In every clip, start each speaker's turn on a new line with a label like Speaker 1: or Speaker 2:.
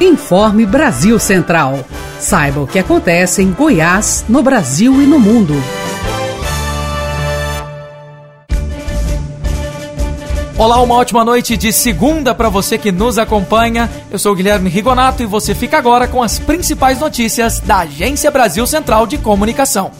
Speaker 1: Informe Brasil Central. Saiba o que acontece em Goiás, no Brasil e no mundo.
Speaker 2: Olá, uma ótima noite de segunda para você que nos acompanha. Eu sou Guilherme Rigonato e você fica agora com as principais notícias da Agência Brasil Central de Comunicação.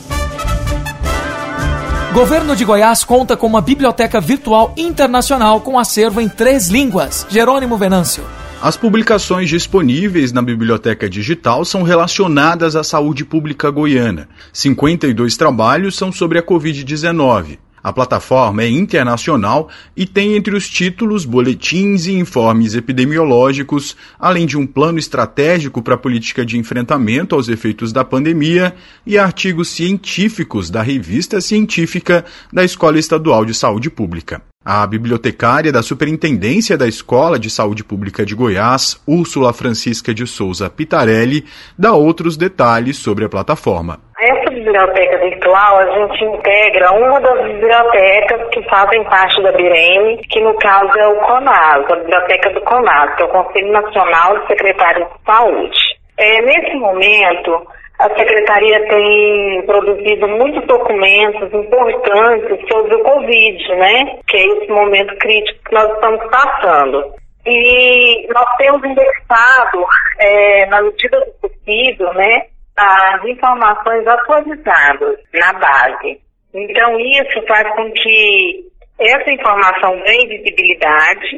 Speaker 2: Governo de Goiás conta com uma biblioteca virtual internacional com acervo em três línguas. Jerônimo Venâncio.
Speaker 3: As publicações disponíveis na biblioteca digital são relacionadas à saúde pública goiana. 52 trabalhos são sobre a Covid-19. A plataforma é internacional e tem entre os títulos boletins e informes epidemiológicos, além de um plano estratégico para a política de enfrentamento aos efeitos da pandemia e artigos científicos da revista científica da Escola Estadual de Saúde Pública. A bibliotecária da Superintendência da Escola de Saúde Pública de Goiás, Úrsula Francisca de Souza Pitarelli, dá outros detalhes sobre a plataforma.
Speaker 4: Essa biblioteca virtual, a gente integra uma das bibliotecas que fazem parte da BIREM, que no caso é o CONAS, a biblioteca do CONAS, que é o Conselho Nacional de Secretários de Saúde. É, nesse momento, a Secretaria tem produzido muitos documentos importantes sobre o Covid, né? Que é esse momento crítico que nós estamos passando. E nós temos indexado, é, na medida do possível, né, as informações atualizadas na base. Então, isso faz com que essa informação ganhe visibilidade,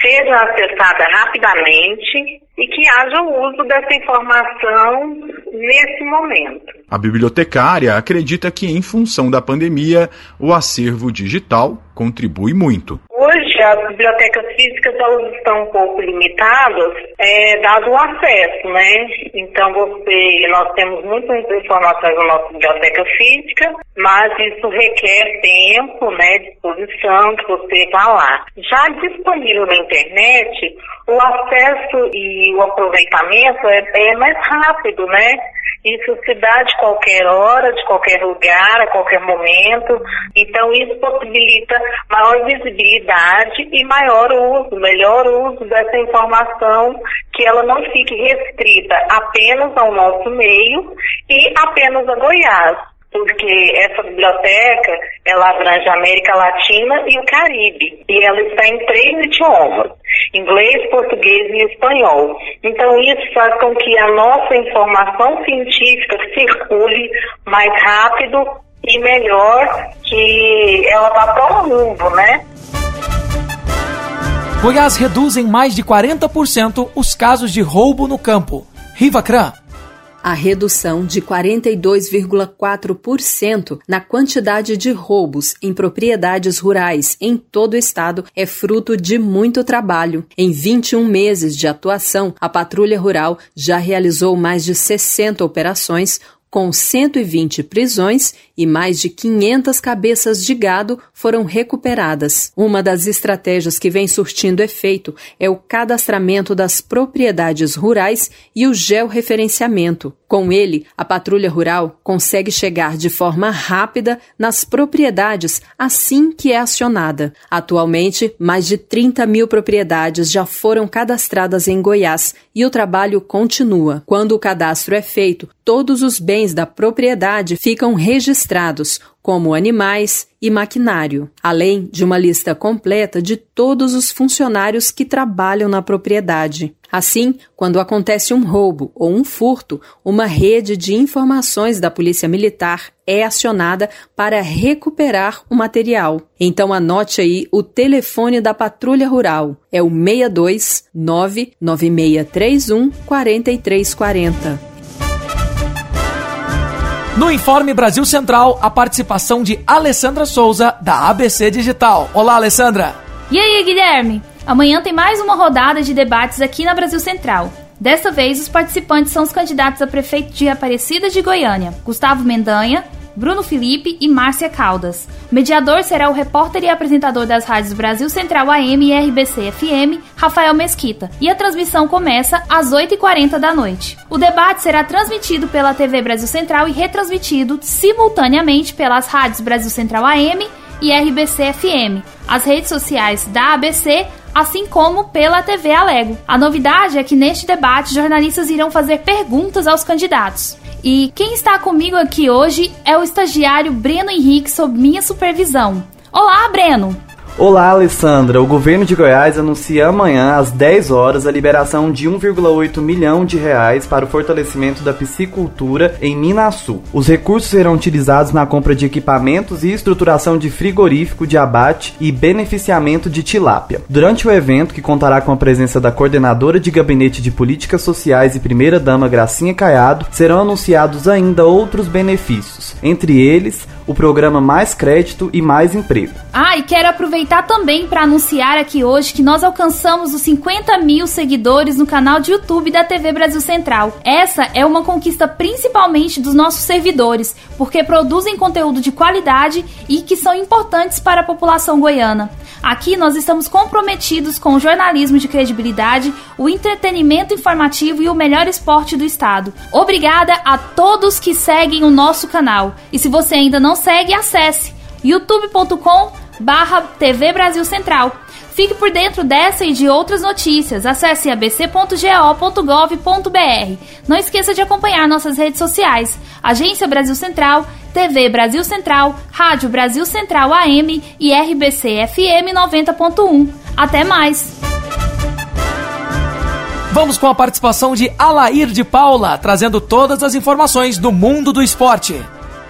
Speaker 4: seja acessada rapidamente e que haja o uso dessa informação nesse momento.
Speaker 3: A bibliotecária acredita que, em função da pandemia, o acervo digital contribui muito.
Speaker 4: Hoje, as bibliotecas físicas elas estão um pouco limitadas, é, dado o acesso, né? Então, você, nós temos muitas informações na nossa biblioteca física, mas isso requer tempo, né, disposição, que você vá lá. Já disponível na internet, o acesso e o aproveitamento é, é mais rápido, né? Isso se dá de qualquer hora, de qualquer lugar, a qualquer momento. Então, isso possibilita maior visibilidade e maior uso, melhor uso dessa informação, que ela não fique restrita apenas ao nosso meio e apenas a Goiás porque essa biblioteca ela abrange a América Latina e o Caribe e ela está em três idiomas inglês, português e espanhol. Então isso faz com que a nossa informação científica circule mais rápido e melhor que ela vá para o mundo, né?
Speaker 2: Goiás reduz em mais de 40% os casos de roubo no campo. Rivacran,
Speaker 5: a redução de 42,4% na quantidade de roubos em propriedades rurais em todo o estado é fruto de muito trabalho. Em 21 meses de atuação, a Patrulha Rural já realizou mais de 60 operações, com 120 prisões e mais de 500 cabeças de gado foram recuperadas. Uma das estratégias que vem surtindo efeito é o cadastramento das propriedades rurais e o georreferenciamento. Com ele, a patrulha rural consegue chegar de forma rápida nas propriedades assim que é acionada. Atualmente, mais de 30 mil propriedades já foram cadastradas em Goiás e o trabalho continua. Quando o cadastro é feito, todos os bens da propriedade ficam registrados, como animais e maquinário, além de uma lista completa de todos os funcionários que trabalham na propriedade. Assim, quando acontece um roubo ou um furto, uma rede de informações da Polícia Militar é acionada para recuperar o material. Então anote aí o telefone da Patrulha Rural. É o 62 99631 4340.
Speaker 2: No Informe Brasil Central, a participação de Alessandra Souza, da ABC Digital. Olá, Alessandra!
Speaker 6: E aí, Guilherme? Amanhã tem mais uma rodada de debates aqui na Brasil Central. Dessa vez, os participantes são os candidatos a prefeito de Aparecida de Goiânia, Gustavo Mendanha, Bruno Felipe e Márcia Caldas. Mediador será o repórter e apresentador das rádios Brasil Central AM e RBC FM, Rafael Mesquita, e a transmissão começa às 8h40 da noite. O debate será transmitido pela TV Brasil Central e retransmitido simultaneamente pelas rádios Brasil Central AM e RBC FM, as redes sociais da ABC, assim como pela TV Alego. A novidade é que neste debate jornalistas irão fazer perguntas aos candidatos. E quem está comigo aqui hoje é o estagiário Breno Henrique sob minha supervisão. Olá, Breno!
Speaker 7: Olá, Alessandra. O governo de Goiás anuncia amanhã, às 10 horas, a liberação de 1,8 milhão de reais para o fortalecimento da piscicultura em Minasul. Os recursos serão utilizados na compra de equipamentos e estruturação de frigorífico de abate e beneficiamento de tilápia. Durante o evento, que contará com a presença da coordenadora de gabinete de políticas sociais e primeira-dama Gracinha Caiado, serão anunciados ainda outros benefícios, entre eles o programa Mais Crédito e Mais Emprego.
Speaker 6: Ah, e quero aproveitar também para anunciar aqui hoje que nós alcançamos os 50 mil seguidores no canal de YouTube da TV Brasil Central. Essa é uma conquista principalmente dos nossos servidores, porque produzem conteúdo de qualidade e que são importantes para a população goiana. Aqui nós estamos comprometidos com o jornalismo de credibilidade, o entretenimento informativo e o melhor esporte do estado. Obrigada a todos que seguem o nosso canal. E se você ainda não segue, acesse youtube.com barra TV Brasil Central. Fique por dentro dessa e de outras notícias. Acesse abc.go.gov.br. Não esqueça de acompanhar nossas redes sociais. Agência Brasil Central, TV Brasil Central, Rádio Brasil Central AM e RBC FM 90.1. Até mais!
Speaker 2: Vamos com a participação de Alair de Paula, trazendo todas as informações do mundo do esporte.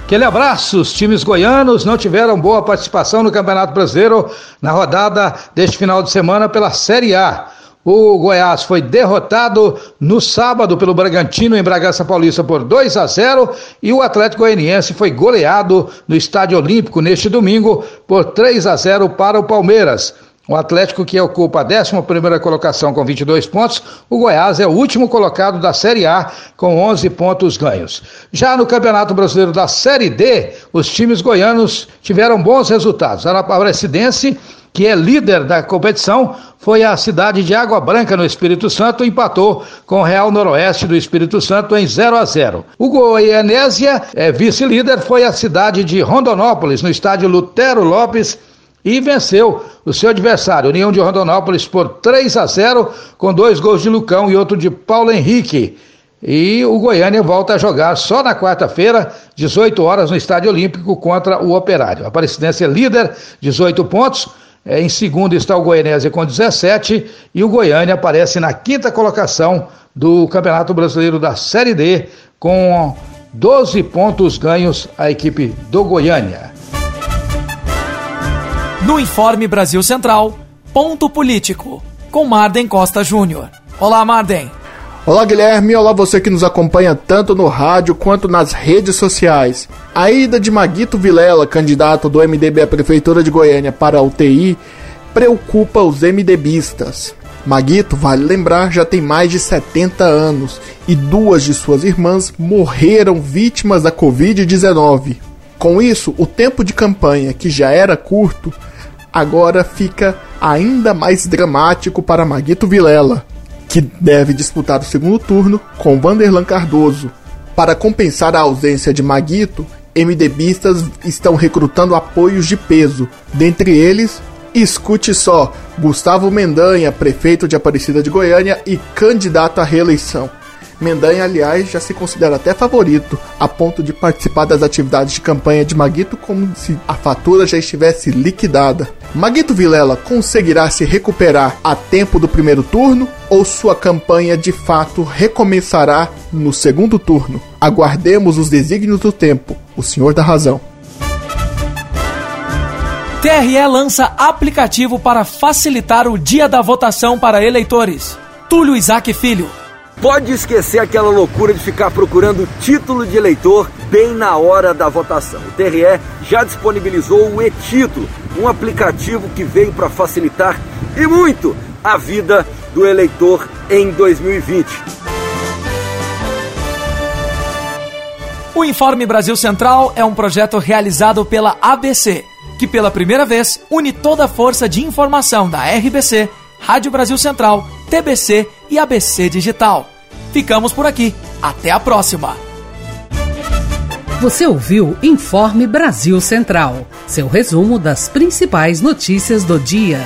Speaker 8: Aquele abraço, os times goianos não tiveram boa participação no Campeonato Brasileiro na rodada deste final de semana pela Série A. O Goiás foi derrotado no sábado pelo Bragantino em Bragança Paulista por 2 a 0 e o Atlético Goianiense foi goleado no Estádio Olímpico neste domingo por 3 a 0 para o Palmeiras. O Atlético, que ocupa a 11 colocação com 22 pontos, o Goiás é o último colocado da Série A com 11 pontos ganhos. Já no Campeonato Brasileiro da Série D, os times goianos tiveram bons resultados. A Aparecidense, que é líder da competição, foi a cidade de Água Branca, no Espírito Santo, empatou com o Real Noroeste do Espírito Santo em 0 a 0. O Goianésia, é, vice-líder, foi a cidade de Rondonópolis, no estádio Lutero Lopes e venceu o seu adversário, União de Rondonópolis, por 3 a 0, com dois gols de Lucão e outro de Paulo Henrique. E o Goiânia volta a jogar só na quarta-feira, 18 horas, no Estádio Olímpico contra o Operário. A Aparecidense é líder, 18 pontos. É, em segundo está o Goianésia com 17 e o Goiânia aparece na quinta colocação do Campeonato Brasileiro da Série D com 12 pontos ganhos a equipe do Goiânia.
Speaker 2: No Informe Brasil Central, ponto político, com Marden Costa Júnior. Olá, Marden.
Speaker 9: Olá, Guilherme. Olá, você que nos acompanha tanto no rádio quanto nas redes sociais. A ida de Maguito Vilela, candidato do MDB à Prefeitura de Goiânia para a UTI, preocupa os MDBistas. Maguito, vale lembrar, já tem mais de 70 anos e duas de suas irmãs morreram vítimas da Covid-19. Com isso, o tempo de campanha, que já era curto, agora fica ainda mais dramático para Maguito Vilela, que deve disputar o segundo turno com Vanderlan Cardoso. Para compensar a ausência de Maguito, MDBistas estão recrutando apoios de peso, dentre eles, escute só, Gustavo Mendanha, prefeito de Aparecida de Goiânia e candidato à reeleição. Mendanha, aliás, já se considera até favorito, a ponto de participar das atividades de campanha de Maguito como se a fatura já estivesse liquidada. Maguito Vilela conseguirá se recuperar a tempo do primeiro turno ou sua campanha de fato recomeçará no segundo turno? Aguardemos os desígnios do tempo, o senhor da razão.
Speaker 2: TRE lança aplicativo para facilitar o dia da votação para eleitores. Túlio Isaac Filho
Speaker 10: Pode esquecer aquela loucura de ficar procurando título de eleitor bem na hora da votação. O TRE já disponibilizou o e-título, um aplicativo que veio para facilitar e muito a vida do eleitor em 2020.
Speaker 2: O Informe Brasil Central é um projeto realizado pela ABC, que pela primeira vez une toda a força de informação da RBC, Rádio Brasil Central, TBC e ABC Digital. Ficamos por aqui. Até a próxima.
Speaker 1: Você ouviu Informe Brasil Central, seu resumo das principais notícias do dia.